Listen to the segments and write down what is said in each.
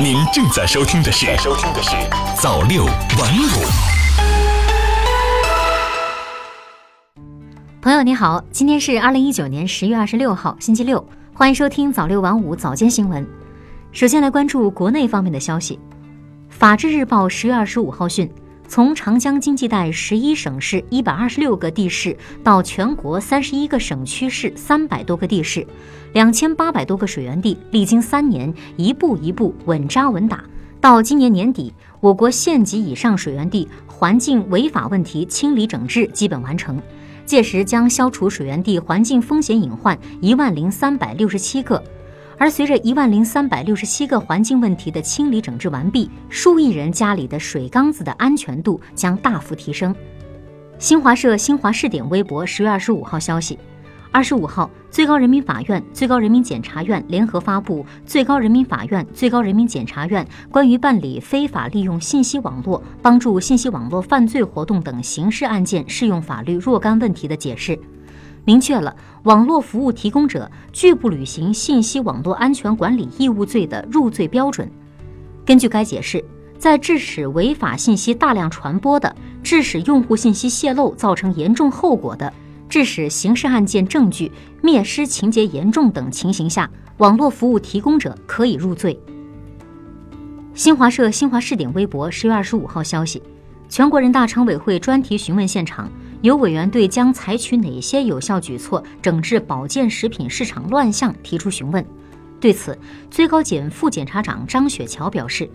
您正在收听的是《收听的是早六晚五》。朋友你好，今天是二零一九年十月二十六号，星期六，欢迎收听早六晚五早间新闻。首先来关注国内方面的消息，《法制日报》十月二十五号讯。从长江经济带十一省市一百二十六个地市到全国三十一个省区市三百多个地市，两千八百多个水源地，历经三年，一步一步稳扎稳打，到今年年底，我国县级以上水源地环境违法问题清理整治基本完成，届时将消除水源地环境风险隐患一万零三百六十七个。而随着一万零三百六十七个环境问题的清理整治完毕，数亿人家里的水缸子的安全度将大幅提升。新华社新华视点微博十月二十五号消息，二十五号，最高人民法院、最高人民检察院联合发布《最高人民法院、最高人民检察院关于办理非法利用信息网络帮助信息网络犯罪活动等刑事案件适用法律若干问题的解释》。明确了网络服务提供者拒不履行信息网络安全管理义务罪的入罪标准。根据该解释，在致使违法信息大量传播的、致使用户信息泄露造成严重后果的、致使刑事案件证据灭失情节严重等情形下，网络服务提供者可以入罪。新华社新华视点微博十月二十五号消息，全国人大常委会专题询问现场。有委员对将采取哪些有效举措整治保健食品市场乱象提出询问。对此，最高检副检察长张雪桥表示，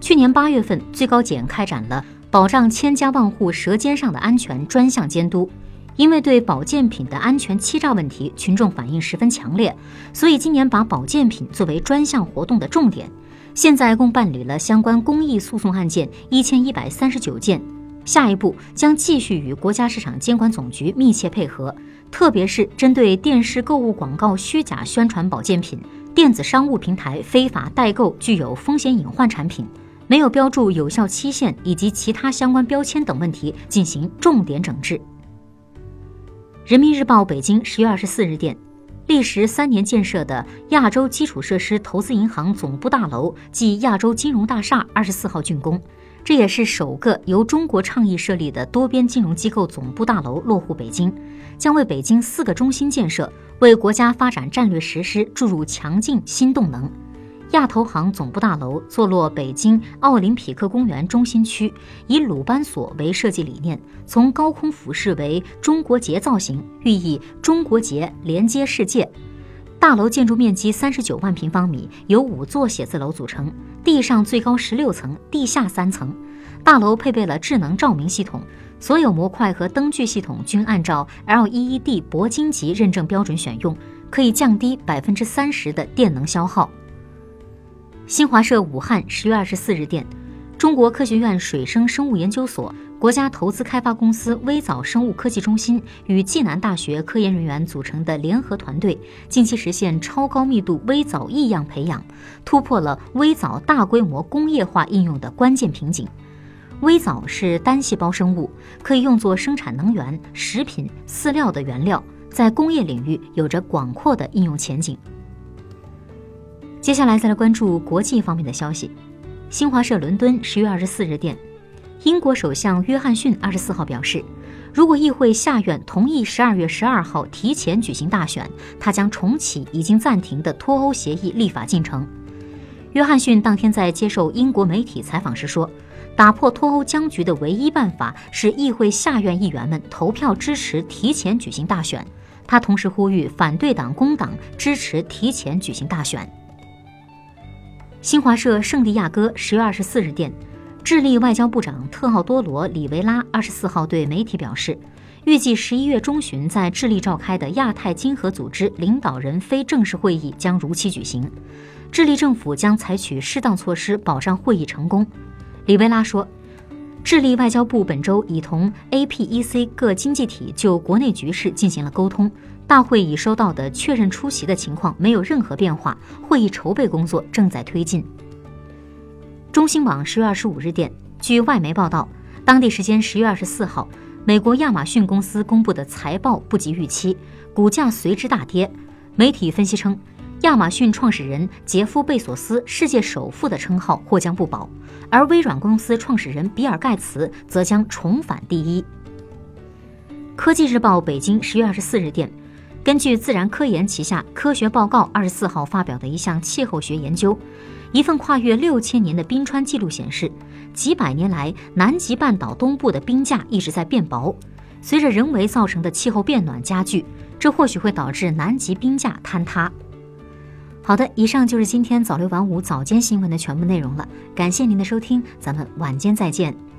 去年八月份，最高检开展了保障千家万户舌尖上的安全专项监督。因为对保健品的安全欺诈问题，群众反映十分强烈，所以今年把保健品作为专项活动的重点。现在共办理了相关公益诉讼案件一千一百三十九件。下一步将继续与国家市场监管总局密切配合，特别是针对电视购物广告虚假宣传保健品、电子商务平台非法代购具有风险隐患产品、没有标注有效期限以及其他相关标签等问题进行重点整治。人民日报北京十月二十四日电，历时三年建设的亚洲基础设施投资银行总部大楼暨亚洲金融大厦二十四号竣工。这也是首个由中国倡议设立的多边金融机构总部大楼落户北京，将为北京四个中心建设、为国家发展战略实施注入强劲新动能。亚投行总部大楼坐落北京奥林匹克公园中心区，以鲁班锁为设计理念，从高空俯视为中国结造型，寓意中国结连接世界。大楼建筑面积三十九万平方米，由五座写字楼组成，地上最高十六层，地下三层。大楼配备了智能照明系统，所有模块和灯具系统均按照 LED 铂金级认证标准选用，可以降低百分之三十的电能消耗。新华社武汉十月二十四日电，中国科学院水生生物研究所。国家投资开发公司微藻生物科技中心与暨南大学科研人员组成的联合团队，近期实现超高密度微藻异样培养，突破了微藻大规模工业化应用的关键瓶颈。微藻是单细胞生物，可以用作生产能源、食品、饲料的原料，在工业领域有着广阔的应用前景。接下来再来关注国际方面的消息。新华社伦敦十月二十四日电。英国首相约翰逊二十四号表示，如果议会下院同意十二月十二号提前举行大选，他将重启已经暂停的脱欧协议立法进程。约翰逊当天在接受英国媒体采访时说：“打破脱欧僵局的唯一办法是议会下院议员们投票支持提前举行大选。”他同时呼吁反对党工党支持提前举行大选。新华社圣地亚哥十月二十四日电。智利外交部长特奥多罗·里维拉二十四号对媒体表示，预计十一月中旬在智利召开的亚太经合组织领导人非正式会议将如期举行，智利政府将采取适当措施保障会议成功。里维拉说，智利外交部本周已同 APEC 各经济体就国内局势进行了沟通，大会已收到的确认出席的情况没有任何变化，会议筹备工作正在推进。中新网十月二十五日电，据外媒报道，当地时间十月二十四号，美国亚马逊公司公布的财报不及预期，股价随之大跌。媒体分析称，亚马逊创始人杰夫·贝索斯“世界首富”的称号或将不保，而微软公司创始人比尔·盖茨则将重返第一。科技日报北京十月二十四日电，根据自然科研旗下科学报告二十四号发表的一项气候学研究，一份跨越六千年的冰川记录显示，几百年来南极半岛东部的冰架一直在变薄，随着人为造成的气候变暖加剧，这或许会导致南极冰架坍塌。好的，以上就是今天早六晚五早间新闻的全部内容了。感谢您的收听，咱们晚间再见。